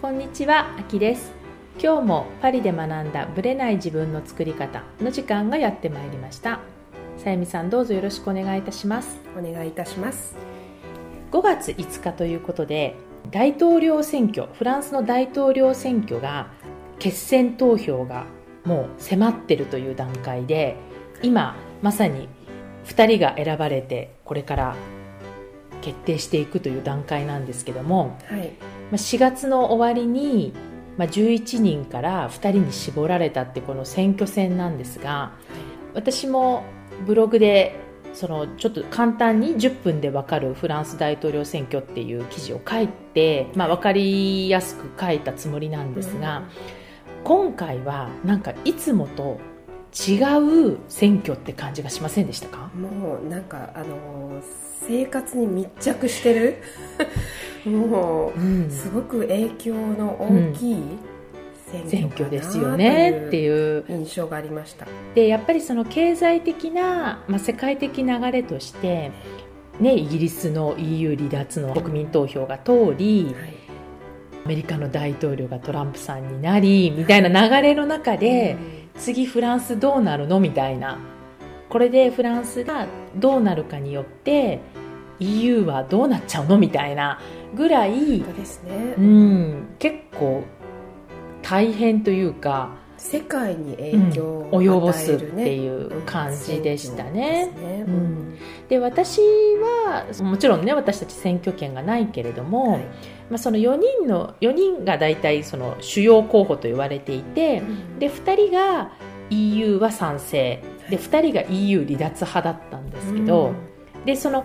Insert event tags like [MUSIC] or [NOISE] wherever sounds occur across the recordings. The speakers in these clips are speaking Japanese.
こんにちは、あきです。今日もパリで学んだブレない自分の作り方の時間がやってまいりました。さゆみさんどうぞよろしくお願いいたします。お願いいたします。5月5日ということで大統領選挙フランスの大統領選挙が決選投票がもう迫ってるという段階で今まさに2人が選ばれてこれから決定していくという段階なんですけども、はい、4月の終わりに11人から2人に絞られたってこの選挙戦なんですが私もブログでそのちょっと簡単に10分で分かるフランス大統領選挙っていう記事を書いて、まあ、分かりやすく書いたつもりなんですが、今回はなんかいつもと違う選挙って感じがしませんでしたか？もうなんかあの生活に密着してる。もう、うん、すごく影響の大きい、選挙ですよねっていう。印象がありました。でやっぱりその経済的な、まあ、世界的流れとして、ね、イギリスの EU 離脱の国民投票が通り、はい、アメリカの大統領がトランプさんになりみたいな流れの中で、次フランスどうなるの？みたいな。これでフランスがどうなるかによって EU はどうなっちゃうの？みたいなぐらい、ですね、うん、結構大変というか世界に影響を、及ぼすっていう感じでしたね。で私はもちろんね私たち選挙権がないけれども、はい、まあ、その4人の4人が大体その主要候補と言われていて、うん、で2人が EU は賛成。で2人が EU 離脱派だったんですけど、うん、でその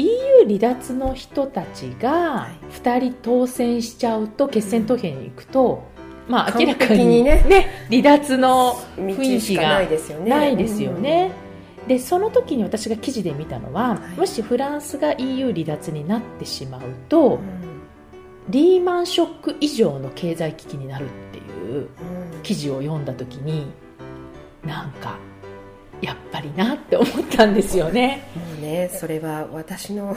EU 離脱の人たちが2人当選しちゃうと決選投票に行くと、まあ、明らかにね、ね、離脱の雰囲気がないですよね。ないですよね。でその時に私が記事で見たのは、はい、もしフランスが EU 離脱になってしまうと、うん、リーマンショック以上の経済危機になるっていう記事を読んだ時になんかやっぱりなって思ったんですよね。もうねそれは私の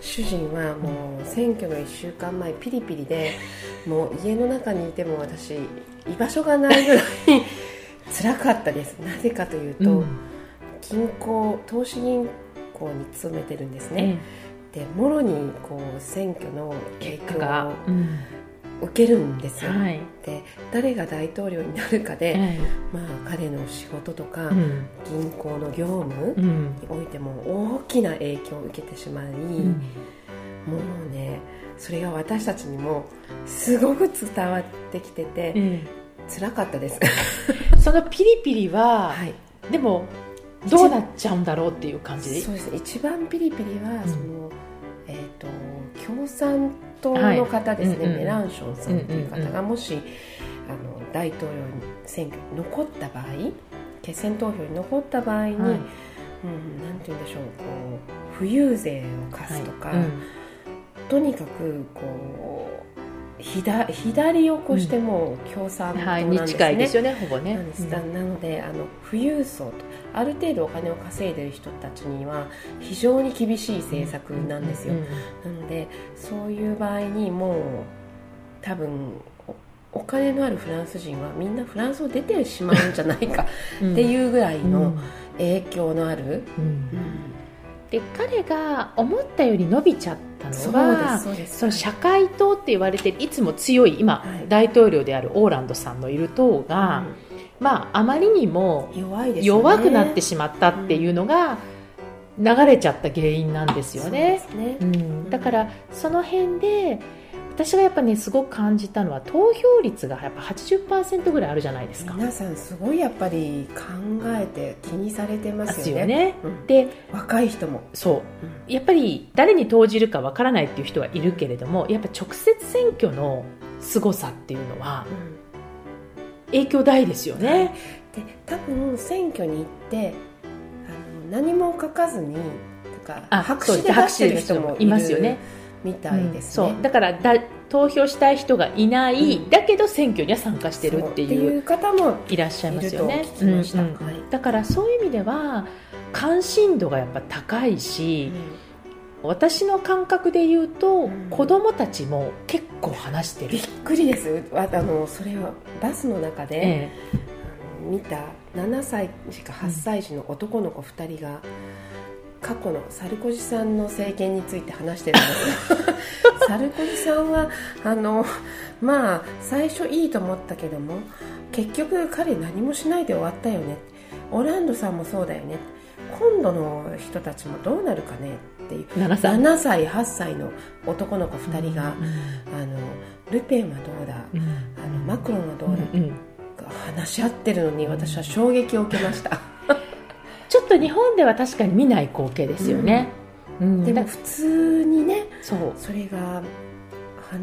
主人はもう選挙の1週間前ピリピリでもう家の中にいても私居場所がないぐらい辛かったです。[LAUGHS] なぜかというと、うん、銀行投資銀行に勤めてるんですね、でもろにこう選挙の影響を受けるんですよ、はい、で誰が大統領になるかで、はい、まあ、彼の仕事とか、うん、銀行の業務においても大きな影響を受けてしまい、うん、もうねそれが私たちにもすごく伝わってきてて、うん、辛かったです。[LAUGHS] そのピリピリは、はい、でもどうなっちゃうんだろうっていう感じそうです。一番ピリピリはその、えーと共産党の方ですね、はい、メランションさんという方がもし、あの大統領選挙に残った場合決選投票に残った場合に、はい、うん、なんて言うんでしょうこう富裕税を課すとか、はい。うん、とにかくこう左左を越しても共産党なんですね、はい、近いですよねほぼね。ななのであの富裕層とある程度お金を稼いでる人たちには非常に厳しい政策なんですよ、なのでそういう場合にもう多分お金のあるフランス人はみんなフランスを出てしまうんじゃないか [LAUGHS] っていうぐらいの影響のある、うん。で彼が思ったより伸びちゃったのはその社会党って言われていつも強い今、はい、大統領であるオーランドさんのいる党が、うん、まあ、あまりにも弱くなってしまったっていうのが、流れちゃった原因なんですよね。ね。うん、だからその辺で私がやっぱねすごく感じたのは投票率がやっぱ80%ぐらいあるじゃないですか。皆さんすごいやっぱり考えて気にされてますよね、ね。うん、で若い人も。そう、うん、やっぱり誰に投じるかわからないっていう人はいるけれどもやっぱ直接選挙の凄さっていうのは、影響大ですよね、で多分選挙に行ってあの何も書かずにとか白紙で出してる人もいますよねみたいですね、うん、だからだ投票したい人がいない、うん、だけど選挙には参加してるっていう方もいらっしゃいますよね、うんうん、だからそういう意味では関心度がやっぱ高いし、私の感覚で言うと、うん、子供たちも結構話してる。びっくりです。あのそれはバスの中で、ええ、見た7歳児か8歳児の男の子2人が、過去のサルコジさんの政権について話してるんです [LAUGHS] サルコジさんはあのまあ最初いいと思ったけども結局彼何もしないで終わったよね。オランドさんもそうだよね。今度の人たちもどうなるかねっていう。7歳 ,7 歳8歳の男の子2人が、うんうん、あのルペンはどうだ、うん、あのマクロンはどうだ、うんうん、話し合ってるのに私は衝撃を受けましたちょっと日本では確かに見ない光景ですよね、うん、でも普通にねそう。それが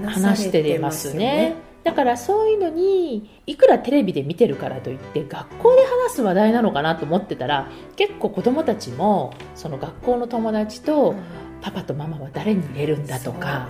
話してますね。だからそういうのにいくらテレビで見てるからといって学校で話す話題なのかなと思ってたら結構子供たちもその学校の友達と、パパとママは誰に入れるんだとか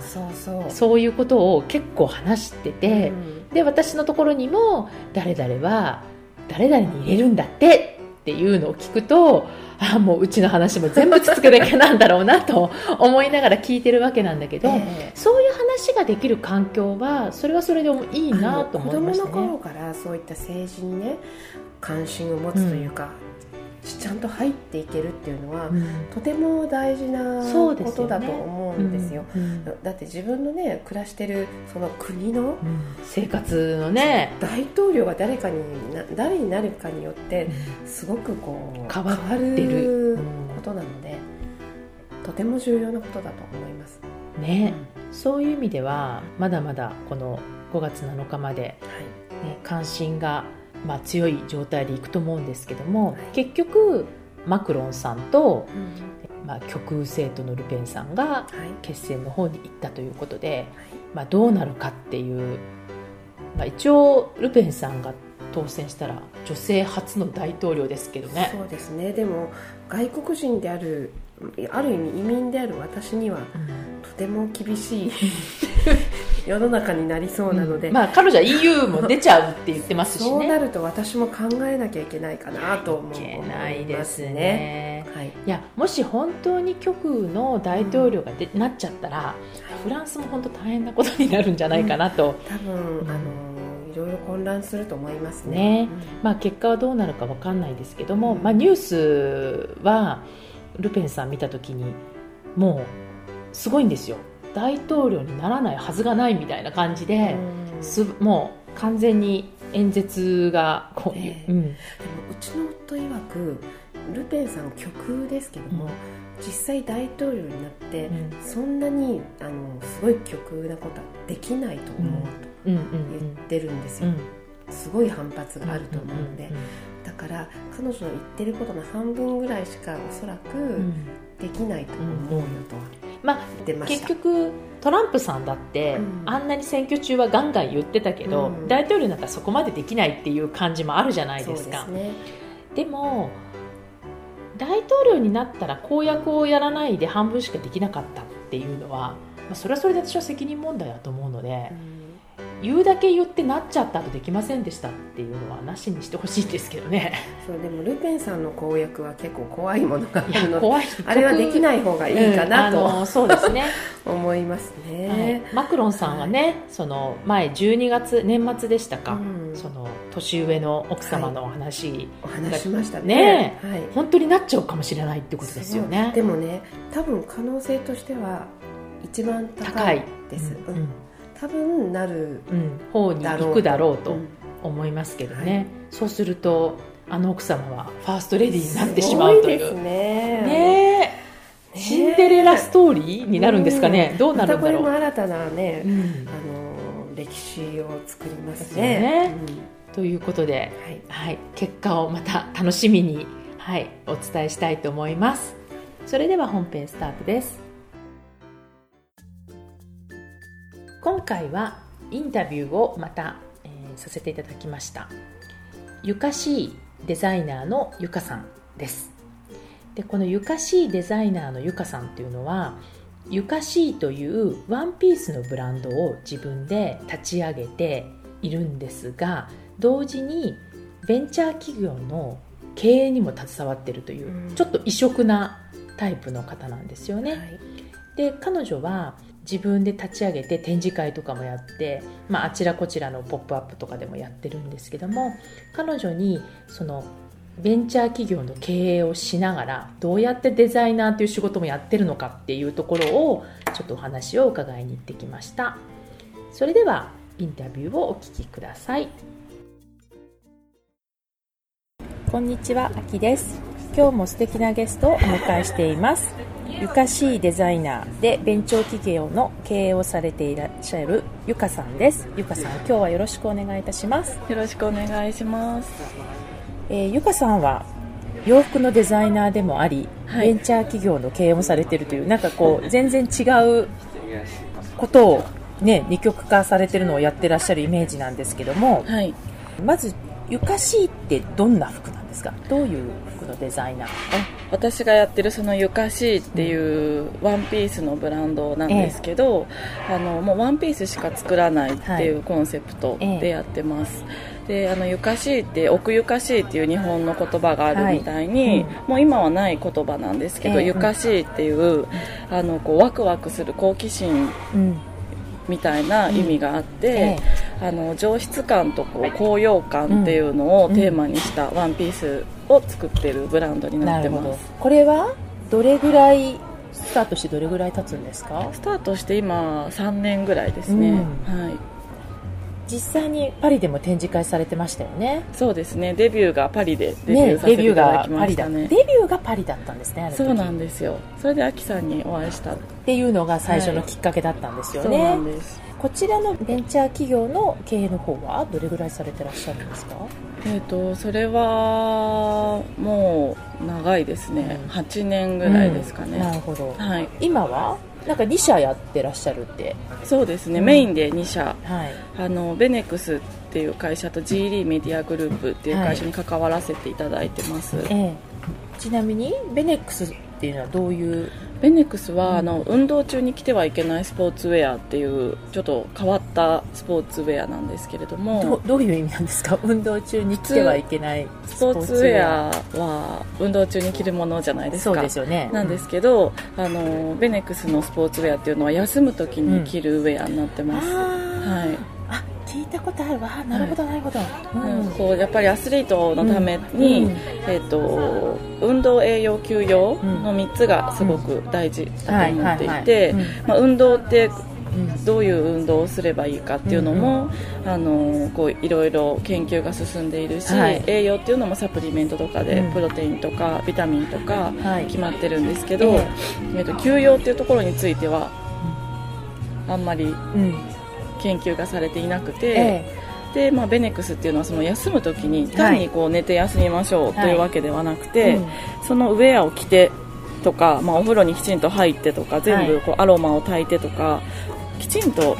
そういうことを結構話してて、うん、で私のところにも誰々は誰々に入れるんだってっていうのを聞くとあもううちの話も全部つつくだけなんだろうなと思いながら聞いてるわけなんだけど、えー、そういう話ができる環境はそれはそれでもいいなと思いましたね。子供の頃からそういった政治にね関心を持つというか、ちゃんと入っていけるっていうのは、うん、とても大事なことだと思うんですよ、ねうんうん、だって自分のね暮らしてるその国の、生活のね。大統領が誰かに誰になるかによってすごくこう変わってる。ことなので、とても重要なことだと思います。ね、そういう意味ではまだまだこの5月7日まで、ね、関心がまあ、強い状態でいくと思うんですけども、はい、結局マクロンさんと、うん、まあ、極右政党のルペンさんが決戦の方に行ったということで、はい、まあ、どうなるかっていう、まあ、一応ルペンさんが当選したら女性初の大統領ですけどね。そうですね。でも外国人であるある意味移民である私には、とても厳しい [LAUGHS] 世の中になりそうなので、うん、まあ彼女は EU も出ちゃうって言ってますしね。そうなると私も考えなきゃいけないかなと思いますね。いけないですね、はい、いやもし本当に極右の大統領がで、うん、なっちゃったら、フランスも本当大変なことになるんじゃないかなと、多分、あのいろいろ混乱すると思いますね、ね、まあ、結果はどうなるか分かんないですけども、まあ、ニュースはルペンさん見た時にもうすごいんですよ。大統領にならないはずがないみたいな感じで、すもう完全に演説がこう、えー、うん、でもうちの夫曰くルペンさん極右ですけども、うん、実際大統領になって、うん、そんなにあのすごい極右なことはできないと思うと言ってるんですよ、すごい反発があると思うので、だから彼女の言ってることの半分ぐらいしかおそらくできないと思うよとは。まあ、結局トランプさんだって、うん、あんなに選挙中はガンガン言ってたけど、うん、大統領なんかそこまでできないっていう感じもあるじゃないですか。でね、でも大統領になったら公約をやらないで半分しかできなかったっていうのは、まあ、それはそれで私は責任問題だと思うので。うん言うだけ言ってなっちゃったとできませんでしたっていうのはなしにしてほしいんですけどね。そうでもルペンさんの公約は結構怖いものがあるのであれはできない方がいいかなと、うん、そうですね。[LAUGHS] 思いますね、はい、マクロンさんはねその前12月年末でしたか、うん、その年上の奥様のお話、はい、お話しましたね。ね、はい、本当になっちゃうかもしれないってことですよね。でもね多分可能性としては一番高いです、うん、うん多分なる、うん、方に行くだろうと思いますけどね、うんはい、そうするとあの奥様はファーストレディーになってしまうという。ね。ねシンデレラストーリーになるんですかね、うん、どうなるんだろう、ま、これも新たなね、うん、あの歴史を作りますね。ね。ということで、はい、はい、結果をまた楽しみに、はい、お伝えしたいと思います。それでは本編スタートです。今回はインタビューをまた、えー、させていただきました。ゆかしいデザイナーのゆかさんです。でこのゆかしいデザイナーのゆかさんっていうのはゆかしいというワンピースのブランドを自分で立ち上げているんですが同時にベンチャー企業の経営にも携わっているという、うん、ちょっと異色なタイプの方なんですよね、はい。で彼女は自分で立ち上げて展示会とかもやって、まあ、あちらこちらの「ポップアップとかでもやってるんですけども彼女にそのベンチャー企業の経営をしながらどうやってデザイナーという仕事もやってるのかっていうところをちょっとお話を伺いに行ってきました。それではインタビューをお聞きください。こんにちは、あきです。今日も素敵なゲストをお迎えしています。ゆかしいデザイナーでベンチャー企業の経営をされていらっしゃるゆかさんです。ゆかさん今日はよろしくお願いいたします。よろしくお願いします。えー、ゆかさんは洋服のデザイナーでもあり、はい、ベンチャー企業の経営もされているというなんかこう全然違うことを、ね、二極化されてるのをやってらっしゃるイメージなんですけども、はい、まずゆかしいってどんな服なんですか？どういう服のデザイナー。私がやってるそのゆかしいっていうワンピースのブランドなんですけど、ええ、あのもうワンピースしか作らないっていうコンセプトでやってます、はいえであのゆかしいって奥ゆかしいっていう日本の言葉があるみたいに、はいうん、もう今はない言葉なんですけど、えー、ゆかしいっていう、うん、あのこうワクワクする好奇心、みたいな意味があって、うん。えー、あの上質感とこう高揚感っていうのをテーマにしたワンピースを作ってるブランドになってます、これはどれぐらいスタートしてどれぐらい経つんですか？スタートして今3年ぐらいですね、はい。実際にパリでも展示会されてましたよね。そうですね。デビューがパリでデビューさせていただきましたね、ね、デビューがパリだったんですねそうなんですよ。それでアキさんにお会いした。っていうのが最初のきっかけだったんですよね、はい、そうなんです。こちらのベンチャー企業の経営の方はどれぐらいされてらっしゃるんですか？えーと、それはもう長いですね、うん、8年ぐらいですかね、うん、なるほど、はい、今は？なんか2社やってらっしゃるって。そうですね、うん、メインで2社、はい、あのベネクスっていう会社と G リーメディアグループっていう会社に関わらせていただいてます、はいええ、ちなみにベネックスっていうのはどういうベネックスは、あの運動中に着てはいけないスポーツウェアっていうちょっと変わったスポーツウェアなんですけれどもどどういう意味なんですか？運動中に着てはいけないスポーツウェアは運動中に着るものじゃないですか。そうですよね。なんですけど、あのベネックスのスポーツウェアっていうのは休む時に着るウェアになってます、うん、はい聞いたことあるわ。なるほどなるほど、うん、こうやっぱりアスリートのために、うん、えーと、運動栄養休養の3つがすごく大事だと思っていて運動ってどういう運動をすればいいかっていうのも、うん、あのこういろいろ研究が進んでいるし、はい、栄養っていうのもサプリメントとかで、プロテインとかビタミンとか決まってるんですけど、はい、えーと休養っていうところについてはあんまり、研究がされていなくて、ええ、でまあ、ベネックスっていうのはその休む時に単にこう寝て休みましょうというわけではなくて、はいうん、そのウェアを着てとか、まあ、お風呂にきちんと入ってとか全部こうアロマを炊いてとか、きちんと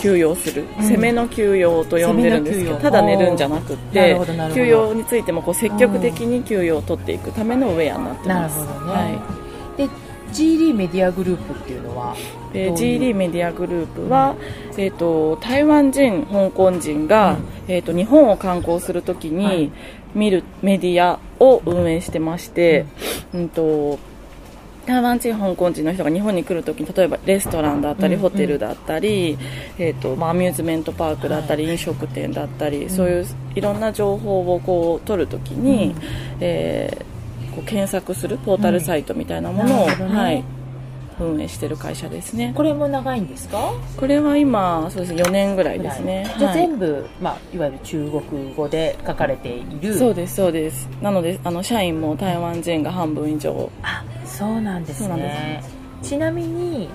休養する、うん、攻めの休養と呼んでるんですけどただ寝るんじゃなくて休養についてもこう積極的に休養を取っていくためのウェアになってます。なるほどね、はい。G リーメディアグループっていうのはえー、G リーメディアグループは、うん、えーと、台湾人、香港人が、うん、えーと、日本を観光するときに見るメディアを運営してまして、うん、うんと台湾人、香港人の人が日本に来るときに例えばレストランだったり、ホテルだったり、えーとまあ、アミューズメントパークだったり、飲食店だったり、そういういろんな情報をこう取るときに、えーこう検索するポータルサイトみたいなものを、うん。ね、はい、運営してる会社ですね。これも長いんですか？これは今そうです4年ぐらいですね。じゃあ全部、はいまあ、いわゆる中国語で書かれている。そうですそうです。なのであの社員も台湾人が半分以上。あそうなんですね。ちなみに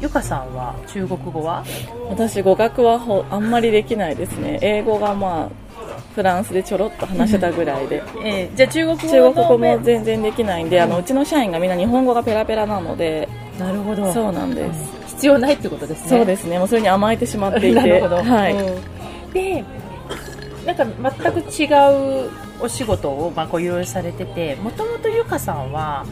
ゆかさんは中国語は？私語学はほあんまりできないですね。英語がまあフランスでちょろっと話せたぐらいで、[LAUGHS] えー、じゃあ中国語中国語も全然できないんで、あのうちの社員がみんな日本語がペラペラなので。なるほど。そうなんです、うん、必要ないってことですね。そうですね。もうそれに甘えてしまっていて。[LAUGHS] なるほど、はい、うん、でなんか全く違うお仕事をまあこういろいろされててもともとゆかさんは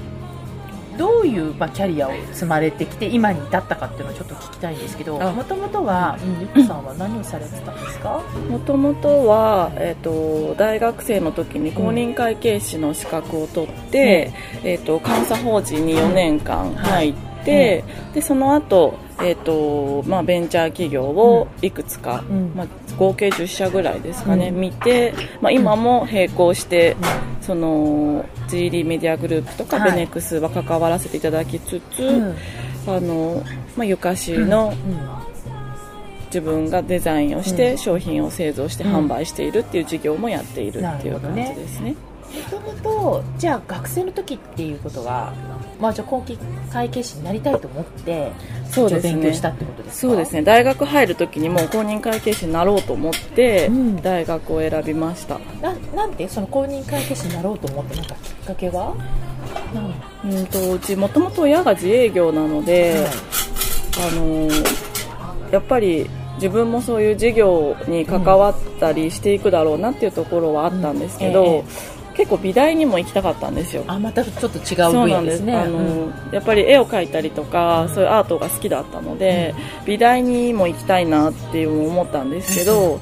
どういう、まあ、キャリアを積まれてきて今に至ったかっていうのをちょっと聞きたいんですけどもともとは、うん、ゆきさんは何をされてたんですか？もともとは、えーと、大学生の時に公認会計士の資格を取って、うん、えーと、監査法人に4年間入って。て、でその後、えーとまあベンチャー企業をいくつか、まあ、合計10社ぐらいですかね、見て、まあ、今も並行して、その GD メディアグループとかベネックスは関わらせていただきつつ、あのまあ、ゆかしの、自分がデザインをして商品を製造して販売しているっていう事業もやっているっていう感じですね。もともとじゃあ学生の時っていうことが、まあ、じゃあ後期会計士になりたいと思ってそうです、ね、勉強したってことですそうですね。大学入る時にも公認会計士になろうと思って、大学を選びました、ななんでその公認会計士になろうと思ってなんかきっかけは？うんとうちもともと親が自営業なので、はい、あのやっぱり自分もそういう事業に関わったりしていくだろうなっていうところはあったんですけど、うん。え結構美大にも行きたかったんですよ。あまたちょっと違う分野ですね。あの、うん、やっぱり絵を描いたりとか、そういうアートが好きだったので、うん、美大にも行きたいなっていう思ったんですけど、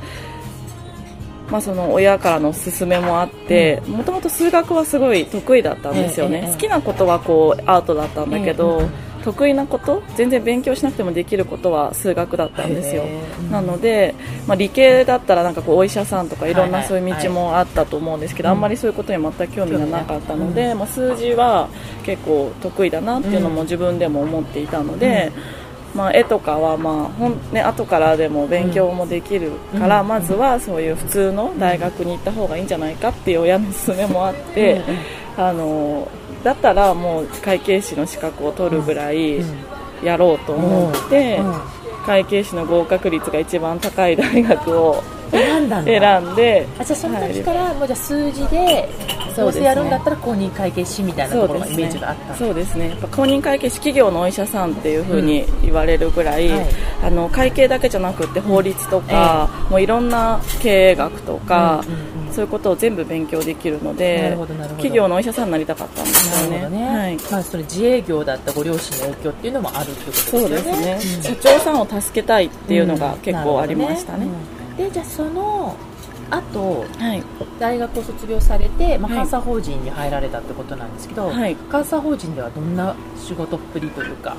[LAUGHS] まあ、その親からの勧めもあってもともと数学はすごい得意だったんですよね、好きなことはこうアートだったんだけど、得意なこと全然勉強しなくてもできることは数学だったんですよ、なので、まあ、理系だったらなんかこうお医者さんとかいろんなそういう道もあったと思うんですけど、あんまりそういうことに全く興味がなかったので、まあ、数字は結構得意だなっていうのも自分でも思っていたので。まあ、絵とかは、まあほんね後からでも勉強もできるから、まずはそういう普通の大学に行った方がいいんじゃないかっていう親の勧めもあって、あのだったらもう会計士の資格を取るぐらいやろうと思って、会計士の合格率が一番高い大学を選んだ選んであじゃあその時からもうじゃ数字でどうせやるんだったら公認会計士みたいなところのイメージがあった。そうですね、ね、公認会計士企業のお医者さんっていうふうに言われるぐらい、うんはい、あの会計だけじゃなくて法律とか、うん、もういろんな経営学とか、うんうん、そういうことを全部勉強できるので企業のお医者さんになりたかったんですよね、ね、はい。まあ、それ自営業だったご両親の影響っていうのもあるってことですね。そうですね、社長さんを助けたいっていうのが結構ありましたね、でじゃあそのあと、はい、大学を卒業されて、まあ、監査法人に入られたってことなんですけど、はい、監査法人ではどんな仕事っぷりというか？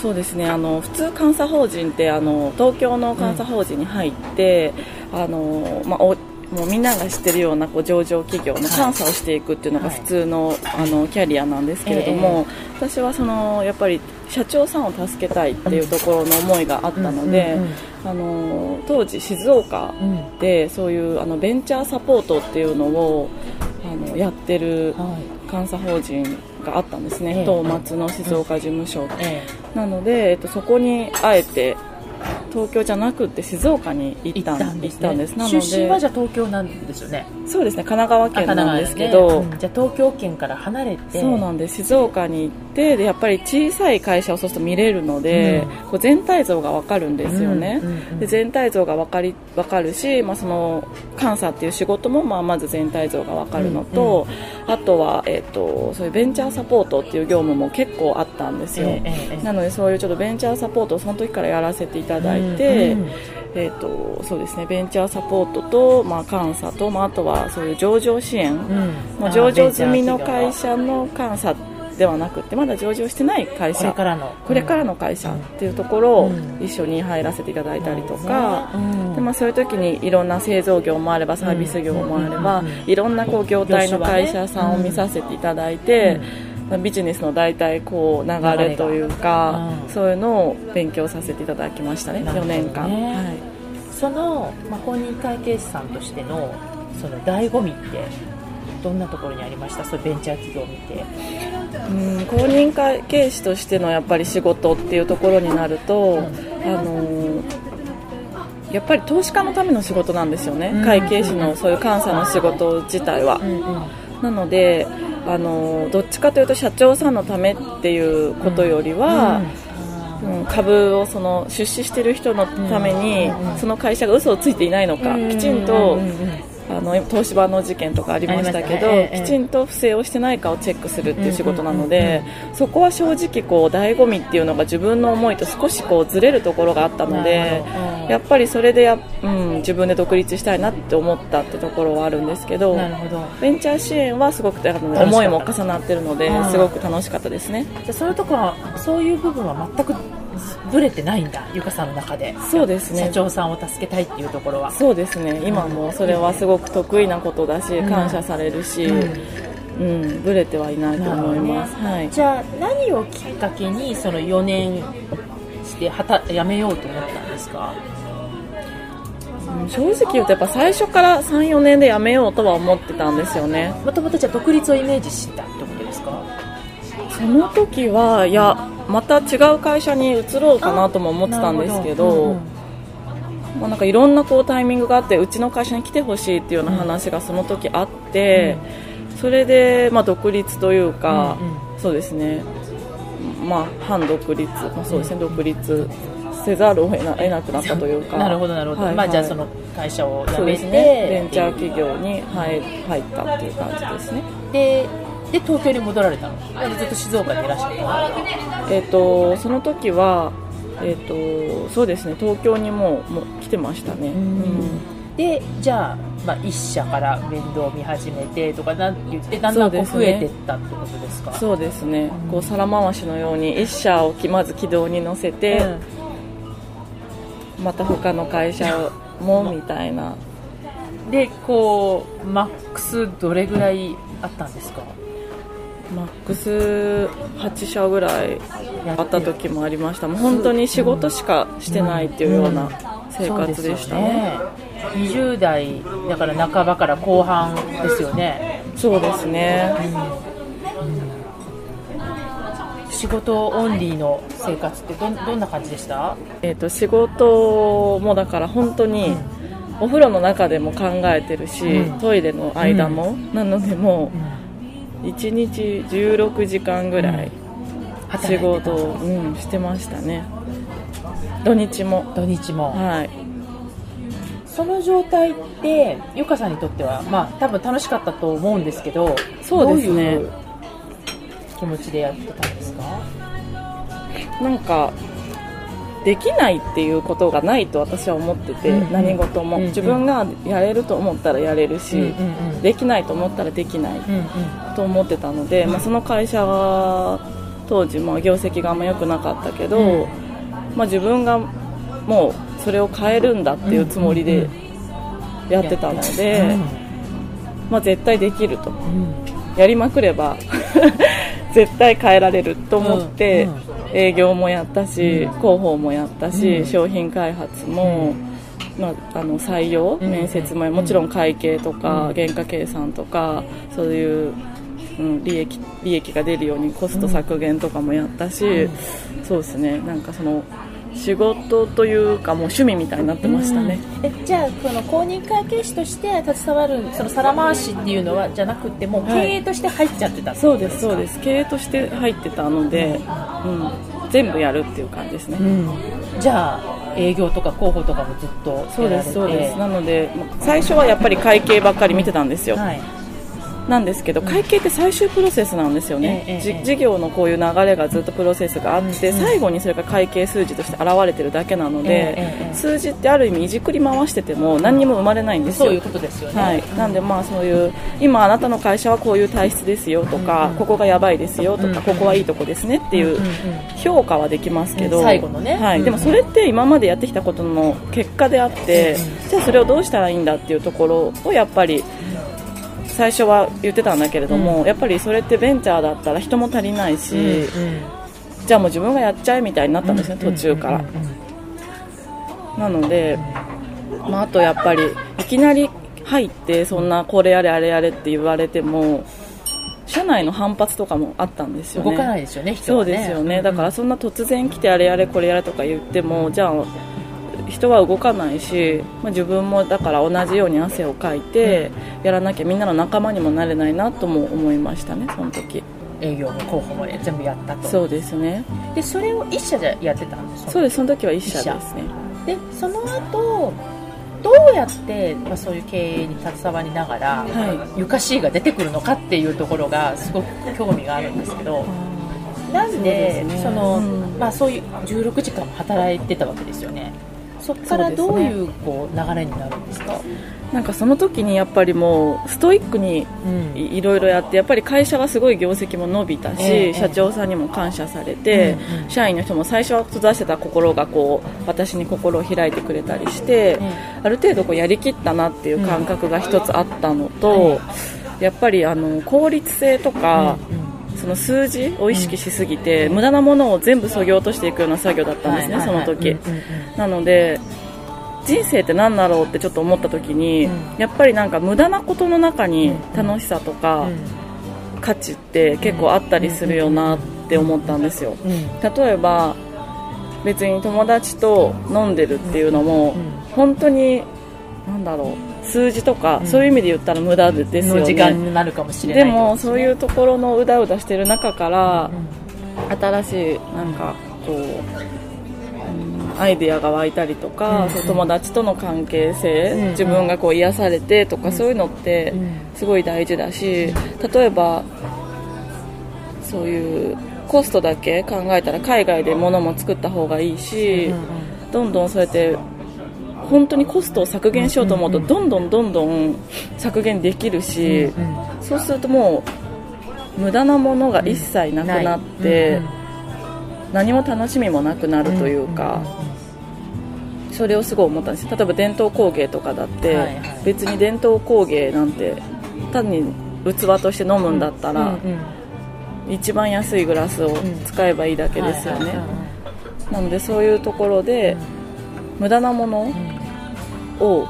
そうですね。あの普通監査法人ってあの東京の監査法人に入って、うん、あのまあ、おもうみんなが知ってるようなこう上場企業の監査をしていくっていうのが普通のはい、あのキャリアなんですけれども、えー、私はそのやっぱり社長さんを助けたいっていうところの思いがあったので、あの当時、静岡でそういうあのベンチャーサポートっていうのをあのやってる監査法人があったんですね、東松の静岡事務所、なので、えっと、そこにあえて東京じゃなくて静岡に行ったんです、ね,、ですなので出身はじゃ東京なんですよね。そうですね神奈川県なんですけど、ねうん、じゃ東京圏から離れて。そうなんです。静岡に行ってでやっぱり小さい会社をそうすると見れるので、うん、こう全体像が分かるんですよね、うんうんうん、で全体像が分かり分かるし、まあ、その監査っていう仕事もまあまず全体像が分かるのと、うんうん、あとは、えーと、そういうベンチャーサポートっていう業務も結構あったんですよ、えーえー、なのでそういうちょっとベンチャーサポートをその時からやらせていただいて、うんうん。えーとそうですね、ベンチャーサポートと、まあ、監査と、まあ、あとはそういう上場支援、うん、もう上場済みの会社の監査ではなくてまだ上場してない会社。これからの。これからの会社っていうところを一緒に入らせていただいたりとか、でまあ、そういう時にいろんな製造業もあればサービス業もあれば、いろんなこう業態の会社さんを見させていただいて。ビジネスの大体こう流れというか、そういうのを勉強させていただきましたね、ね。4年間、はい、その、まあ、公認会計士さんとしてのその醍醐味ってどんなところにありました？そうベンチャー企業を見てうん公認会計士としてのやっぱり仕事っていうところになると、うん、あのやっぱり投資家のための仕事なんですよね、うん、会計士のそういう監査の仕事自体は。うんうん、なのであのどっちかというと社長さんのためっていうことよりは、うん、株をその出資している人のために、その会社が嘘をついていないのか、きちんとあの東芝の事件とかありましたけど、ね。ええ、きちんと不正をしてないかをチェックするっていう仕事なので、そこは正直こう醍醐味っていうのが自分の思いと少しこうずれるところがあったので。やっぱりそれでや、うん、自分で独立したいなって思ったってところはあるんですけどベンチャー支援はすごく思いも重なってるのですごく楽しかったですね。じゃそういうとこはそういう部分は全くぶれてないんだゆかさんの中で。そうですね。社長さんを助けたいっていうところは。そうですね。今もそれはすごく得意なことだし、感謝されるし、うん、ぶれてはいないと思います、ね、はい、じゃあ何をきっかけにその4年してはた辞めようと思ったんですか？正直言うとやっぱ最初から34年で辞めようとは思ってたんですよね。もともとじゃあ独立をイメージしたその時はいやまた違う会社に移ろうかなとも思ってたんですけど、うんうん、まあ、なんかいろんなこうタイミングがあってうちの会社に来てほしいっていうような話がその時あって、うん、それでまあ独立というか、うんうん、そうですね、まあ、反独立、まあ、そうですね独立せざるを得なくなったというか [LAUGHS] なるほどなるほど、はいはい、まあ、じゃあその会社を辞めて、ね、ベンチャー企業に入入ったっていう感じですね。でで東京に戻られたの。ずっと静岡にいらっしゃったえっ、ー、とその時はえっ、ー、とそうですね。東京にもも来てましたね、うん、でじゃあ、まあ、一社から面倒見始めてとかなんて言ってだんだんこう増えていったってことですか？そうですね、うん、こう皿回しのように一社をまず軌道に乗せて、うん、また他の会社もみたいな。でこうマックスどれぐらいあったんですか？マックス8社ぐらいあった時もありました。もう本当に仕事しかしてないっていうような生活でしたね,、うん、ね。20代だから半ばから後半ですよね。そうですね、うん、仕事オンリーの生活ってどどんな感じでした、えーと、仕事もだから本当に、お風呂の中でも考えてるし、うん、トイレの間も、なのでもう、1日16時間ぐらい仕事を、うん、してましたね。土日も。土日も。はい。その状態ってゆかさんにとってはまあ多分楽しかったと思うんですけどそうですね。気持ちでやってたんですか？なんかできないっていうことがないと私は思ってて、うんうん、何事も、うんうん、自分がやれると思ったらやれるし、うんうんうん、できないと思ったらできない、うんうん、と思ってたので、まあ、その会社は当時も業績があんま良くなかったけど、うん、まあ、自分がもうそれを変えるんだっていうつもりでやってたので、まあ、絶対できると、やりまくれば [LAUGHS] 絶対変えられると思って。営業もやったし、広報もやったし、商品開発も、まあ、あの採用、面接ももちろん会計とか、原価計算とかそういう、うん、利益利益が出るようにコスト削減とかもやったし、そうですね。なんかその仕事というかもう趣味みたいになってましたね、えじゃあこの公認会計士として携わるその皿回しっていうのはじゃなくても経営として入っちゃってた、はい、そうですそうです。経営として入ってたので、うん、全部やるっていう感じですね、うん、じゃあ営業とか広報とかもずっとそうですそうです。なので最初はやっぱり会計ばっかり見てたんですよ、はいなんですけど会計って最終プロセスなんですよね、事業のこういう流れがずっとプロセスがあって、最後にそれが会計数字として現れてるだけなので、数字ってある意味いじくり回してても何にも生まれないんですよ、そういうことですよね、はい、なんでまあそういう今あなたの会社はこういう体質ですよとか、ここがやばいですよとか、ここはいいとこですねっていう評価はできますけど、最後のね、はい、でもそれって今までやってきたことの結果であって、じゃあそれをどうしたらいいんだっていうところをやっぱり最初は言ってたんだけれども、うん、やっぱりそれってベンチャーだったら人も足りないし、うんうん、じゃあもう自分がやっちゃえみたいになったんですね、途中から。なので、まあ、あとやっぱりいきなり入ってそんなこれやれあれやれって言われても社内の反発とかもあったんですよね。動かないですよね、ね、そうですよね。だからそんな突然来てあれやれこれやれとか言ってもじゃあ人は動かないし、まあ、自分もだから同じように汗をかいてやらなきゃみんなの仲間にもなれないなとも思いましたねその時。営業も候補も全部やったと。そうですね。でそれを一社でやってたんですそうですその時は一社ですね。でその後どうやって、まあ、そういう経営に携わりながら、はい、ゆかしいが出てくるのかっていうところがすごく興味があるんですけどなんでそ、ね、の、うん、まあ、そういう16時間も働いてたわけですよねそこからどういうこう流れになるんですか？なんかその時にやっぱりもうストイックにいろいろやってやっぱり会社はすごい業績も伸びたし、社長さんにも感謝されて、社員の人も最初は閉ざしてた心がこう私に心を開いてくれたりして、ある程度こうやりきったなっていう感覚が一つあったのと、やっぱりあの効率性とか、その数字を意識しすぎて、無駄なものを全部そぎ落としていくような作業だったんですね、その時、なので人生って何だろうってちょっと思った時に、うん、やっぱりなんか無駄なことの中に楽しさとか、価値って結構あったりするよなって思ったんですよ、例えば別に友達と飲んでるっていうのも、本当に何だろう数字とか、そういう意味で言ったら無駄ですよね。時間になるかもしれないでもそういうところのうだうだしてる中から、新しいなんかこうアイデアが湧いたりとか、うん、友達との関係性、うん、自分がこう癒されてとか、そういうのってすごい大事だし例えばそういうコストだけ考えたら海外で物も作った方がいいし、どんどんそうやって本当にコストを削減しようと思うとどんどんどんどん削減できるし、そうするともう無駄なものが一切なくなって、何も楽しみもなくなるというか、それをすごい思ったんです例えば伝統工芸とかだって、別に伝統工芸なんて単に器として飲むんだったら、一番安いグラスを使えばいいだけですよね、なのでそういうところで、無駄なものを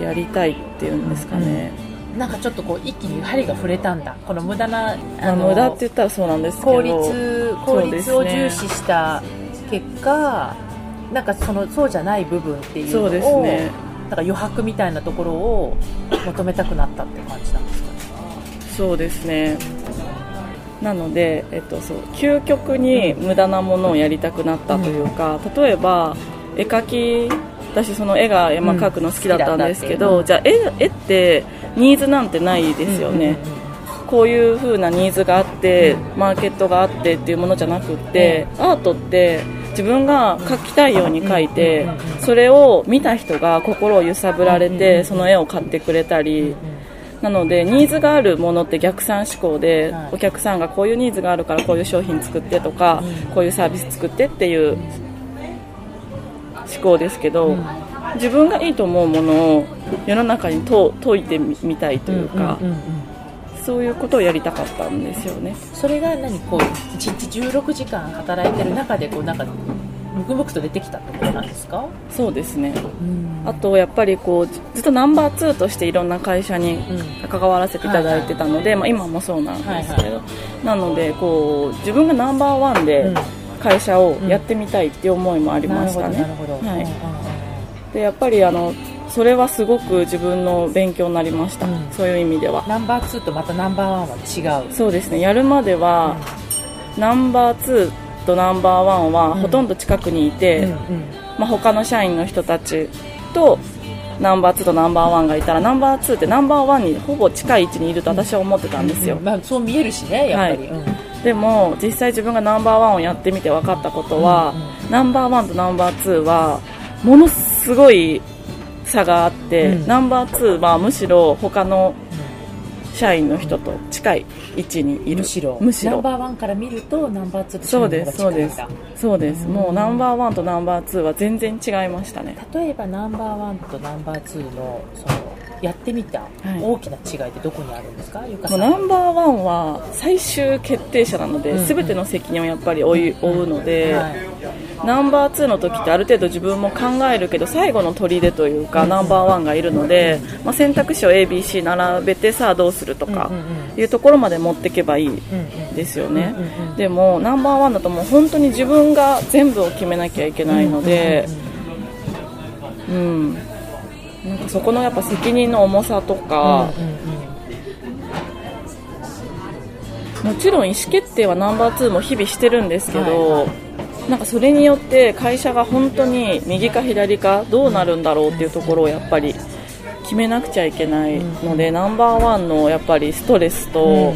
やりたいっていうんですかね、なんかちょっとこう一気に針が触れたんだ。この無駄なあの無駄って言ったらそうなんですけど。効率効率を重視した結果、ね、なんかそのそうじゃない部分っていうのをそうです、ね、なんか余白みたいなところを求めたくなったって感じなんですかね。そうですねなので、えっと、そう究極に無駄なものをやりたくなったというか、うん、例えば絵描き私その絵が山描くの好きだったんですけど、うん、じゃあ絵絵ってニーズなんてないですよね、こういう風なニーズがあってマーケットがあってっていうものじゃなくってアートって自分が描きたいように描いてそれを見た人が心を揺さぶられてその絵を買ってくれたりなのでニーズがあるものって逆算思考でお客さんがこういうニーズがあるからこういう商品作ってとかこういうサービス作ってっていう思考ですけど自分がいいと思うものを世の中に解いてみたいというか。そういうことをやりたかったんですよね。それが何こう1日16時間働いてる中でこうなんかムクと出てきたところなんですか？そうですね、あとやっぱりこうずっとナンバー2としていろんな会社に関わらせていただいてたので、まあ、今もそうなんですけど、なのでこう自分がナンバーワンで会社をやってみたいっていう思いもありましたね。はい、でやっぱりあのそれはすごく自分の勉強になりました、うん、そういう意味では。ナンバー2とまたナンバーワンは違う。そうですね。やるまでは、うん、ナンバー2とナンバーワンはほとんど近くにいて、まあ、他の社員の人たちとナンバー2とナンバーワンがいたらナンバー2ってナンバーワンにほぼ近い位置にいると私は思ってたんですよ、まあ、そう見えるしねやっぱり、はい、でも実際自分がナンバーワンをやってみて分かったことは、ナンバーワンとナンバー2はものすごい差があって、うん、ナンバー2はむしろ他の社員の人と近い位置にいる。むしろ。むしろ。ナンバーワンから見るとナンバー2とそうですそうです。そうです。もうナンバーワンとナンバー2は全然違いましたね。例えばナンバーワンとナンバー2のそのやってみた大きな違いってどこにあるんですか、はい、ナンバーワンは最終決定者なので、うんうん、全ての責任をやっぱり負い、負うので、はい、ナンバーツーの時ってある程度自分も考えるけど最後の砦というか、うん、ナンバーワンがいるので、まあ、選択肢を ABC 並べてさあどうするとかいうところまで持っていけばいいですよね、でもナンバーワンだともう本当に自分が全部を決めなきゃいけないので、うんなんかそこのやっぱ責任の重さとか、もちろん意思決定はナンバー2も日々してるんですけど、なんかそれによって会社が本当に右か左かどうなるんだろうっていうところをやっぱり決めなくちゃい。けないので、ナンバーワンのやっぱりストレスと、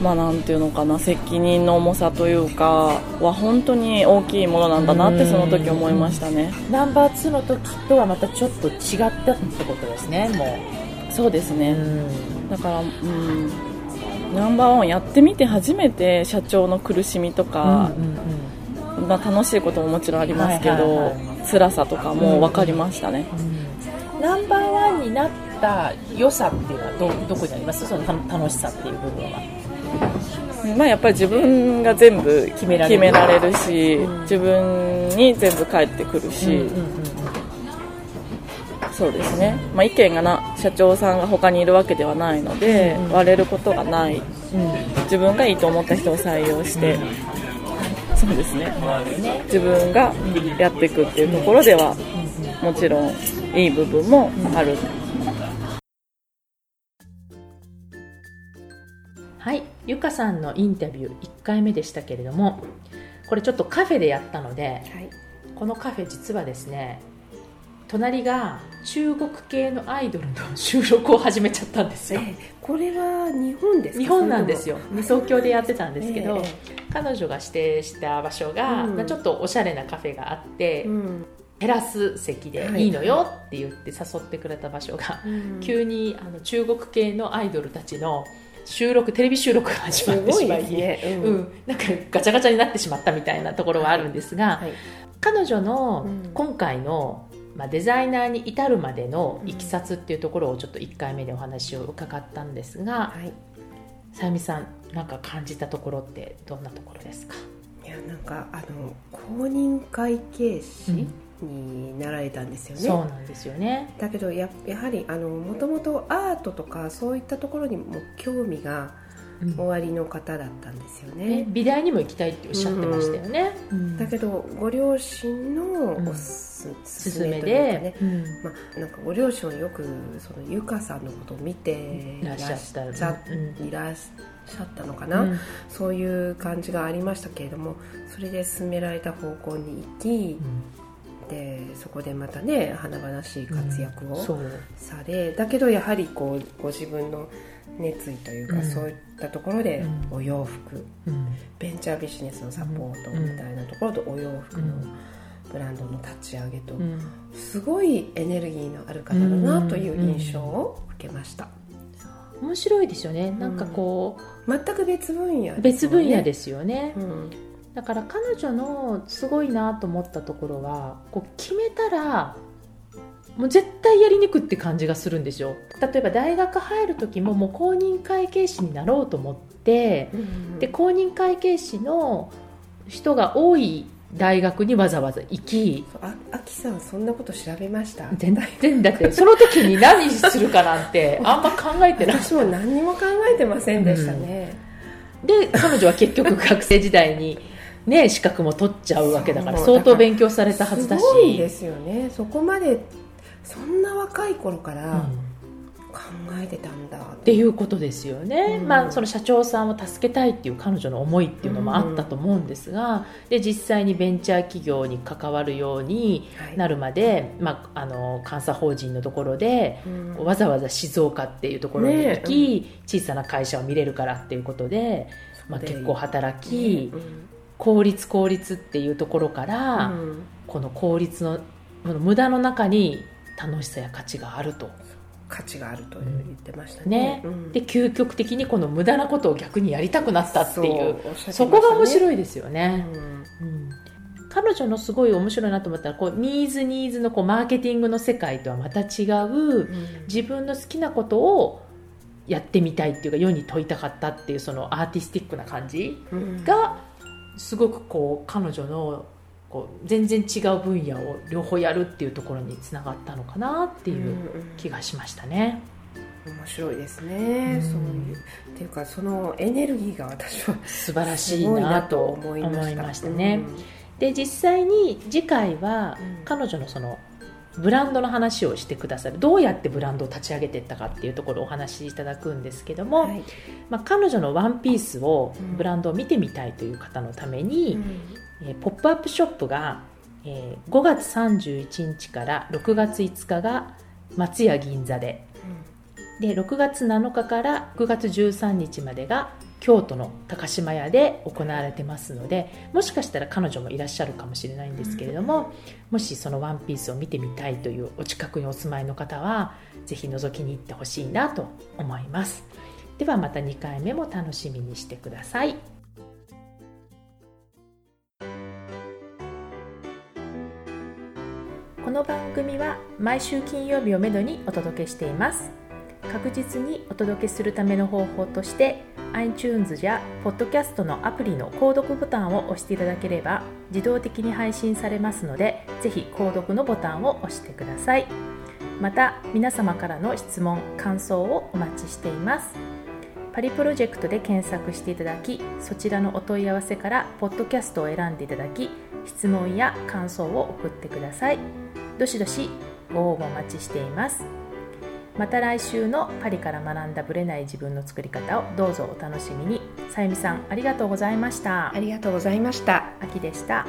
まあなんていうのかな責任の重さというかは本当に大きいものなんだなってその時思いましたね。ナンバー2の時とはまたちょっと違ったってことですねもう。そうですね。だからうん。ナンバーワンやってみて初めて社長の苦しみとか、うんうんうん、まあ、楽しいことももちろんありますけど、はいはいはい、辛さとかも分かりましたね、うん。うん、ナンバーワンになった良さっていうのはどどこにあります？その楽しさっていう部分はまあ、やっぱり自分が全部決められる。し、うん、自分に全部返ってくるし、うんうんうん、そうですね、まあ、意見がな社長さんが他にいるわけではないので、うん、割れることがない、自分がいいと思った人を採用して、そうですね。自分がやっていくっていうところでは、もちろんいい部分もある。はいゆかさんのインタビュー1回目でしたけれどもこれちょっとカフェでやったので、はい、このカフェ実はですね隣が中国系のアイドルの収録を始めちゃったんですよ、えー、これは日本です日本なんですよ。東京でやってたんですけど、えー、彼女が指定した場所が、うん、ちょっとおしゃれなカフェがあって、うん、テラス席でい。いのよって言って誘ってくれた場所が、急にあの中国系のアイドルたちの収録テレビ収録が始まってしまい、ね。うん、うん、なんかガチャガチャになってしまったみたいなところはあるんですが、はい、彼女の今回の、まあ、デザイナーに至るまでのいきさつっていうところをちょっと1回目でお話を伺ったんですが、はい、さゆみさんなんか感じたところってどんなところですか？いやなんかあの公認会計士、うんになられたんですよね。そうなんですよね。だけどややはりもともとアートとかそういったところにも興味がおありの方だったんですよね、うん、美大にも行きたいっておっしゃってましたよね、うん、だけどご両親のおすすめで、ね。うん、まあ、なんかご両親はよくそのゆかさんのことを見ていらっしゃったいらっしゃったのかな、そういう感じがありましたけれどもそれで進められた方向に行き、でそこでまたね華々しい活躍をされ、う。ん、だけどやはりこうご自分の熱意というか、うん、そういったところでお洋服、うん、ベンチャービジネスのサポートみたいなところとお洋服のブランドの立ち上げと、すごいエネルギーのある方だなという印象を受けました。面白いですよね。なんかこう、全く別分野、ね、別分野ですよね、だから彼女のすごいなと思ったところはこう決めたらもう絶対やりにくって感じがするんですよ。例えば大学入る時ももう公認会計士になろうと思って、うんうん、で公認会計士の人が多い大学にわざわざ行きああきさんそんなこと調べました？全然だってその時に何するかなんて [LAUGHS] あんま考えてない。私も何にも考えてませんでしたね、うん、で彼女は結局学生時代にね、資格も取っちゃうわけだから相当勉強されたはずだし。すごいですよねそこまで。そんな若い頃から考えてたんだ、うん、っていうことですよね、うん、まあ、その社長さんを助けたいっていう彼女の思いっていうのもあったと思うんですが、うん、で実際にベンチャー企業に関わるようになるまで、はい、まあ、あの監査法人のところで、わざわざ静岡っていうところに行き、ね、小さな会社を見れるからっていうことで、まあ、結構働き、ね効率効率っていうところから、うん、この効率の無駄の中に楽しさや価値があると。価値があると言ってましたね。ね。うん、で究極的にこの無駄なことを逆にやりたくなったっていう。そ、ね,、こが面白いですよね、うん、彼女のすごい面白いなと思ったらこうニーズニーズのこうマーケティングの世界とはまた違う、自分の好きなことをやってみたいっていうか世に問いたかったっていうそのアーティスティックな感じが、すごくこう彼女のこう全然違う分野を両方やるっていうところにつながったのかなっていう気がしましたね。面白いですね、うん、そういうっていうかそのエネルギーが私は素晴らしいなと思いましたね、うん、で実際に次回は彼女のそのブランドの話をしてくださる。どうやってブランドを立ち上げていったかっていうところをお話しいただくんですけども、はい、まあ、彼女のワンピースをブランドを見てみたいという方のために、うん、えー、ポップアップショップが、えー、5月31日から6月5日が松屋銀座で、うん、で6月7日から9月13日までが京都の高島屋で行われてますのでもしかしたら彼女もいらっしゃるかもしれないんですけれどももしそのワンピースを見てみたいというお近くにお住まいの方はぜひ覗きに行ってほしいなと思います。ではまた2回目も楽しみにしてください。この番組は毎週金曜日をめどにお届けしています確実にお届けするための方法として iTunes や Podcast のアプリの購読ボタンを押していただければ自動的に配信されますのでぜひ購読のボタンを押してください。また皆様からの質問感想をお待ちしています。パリプロジェクトで検索していただきそちらのお問い合わせからポッドキャストを選んでいただき質問や感想を送ってください。どしどしご応募お待ちしています。また来週のパリから学んだぶれない自分の作り方をどうぞお楽しみに。さゆみさんありがとうございました。ありがとうございました。秋でした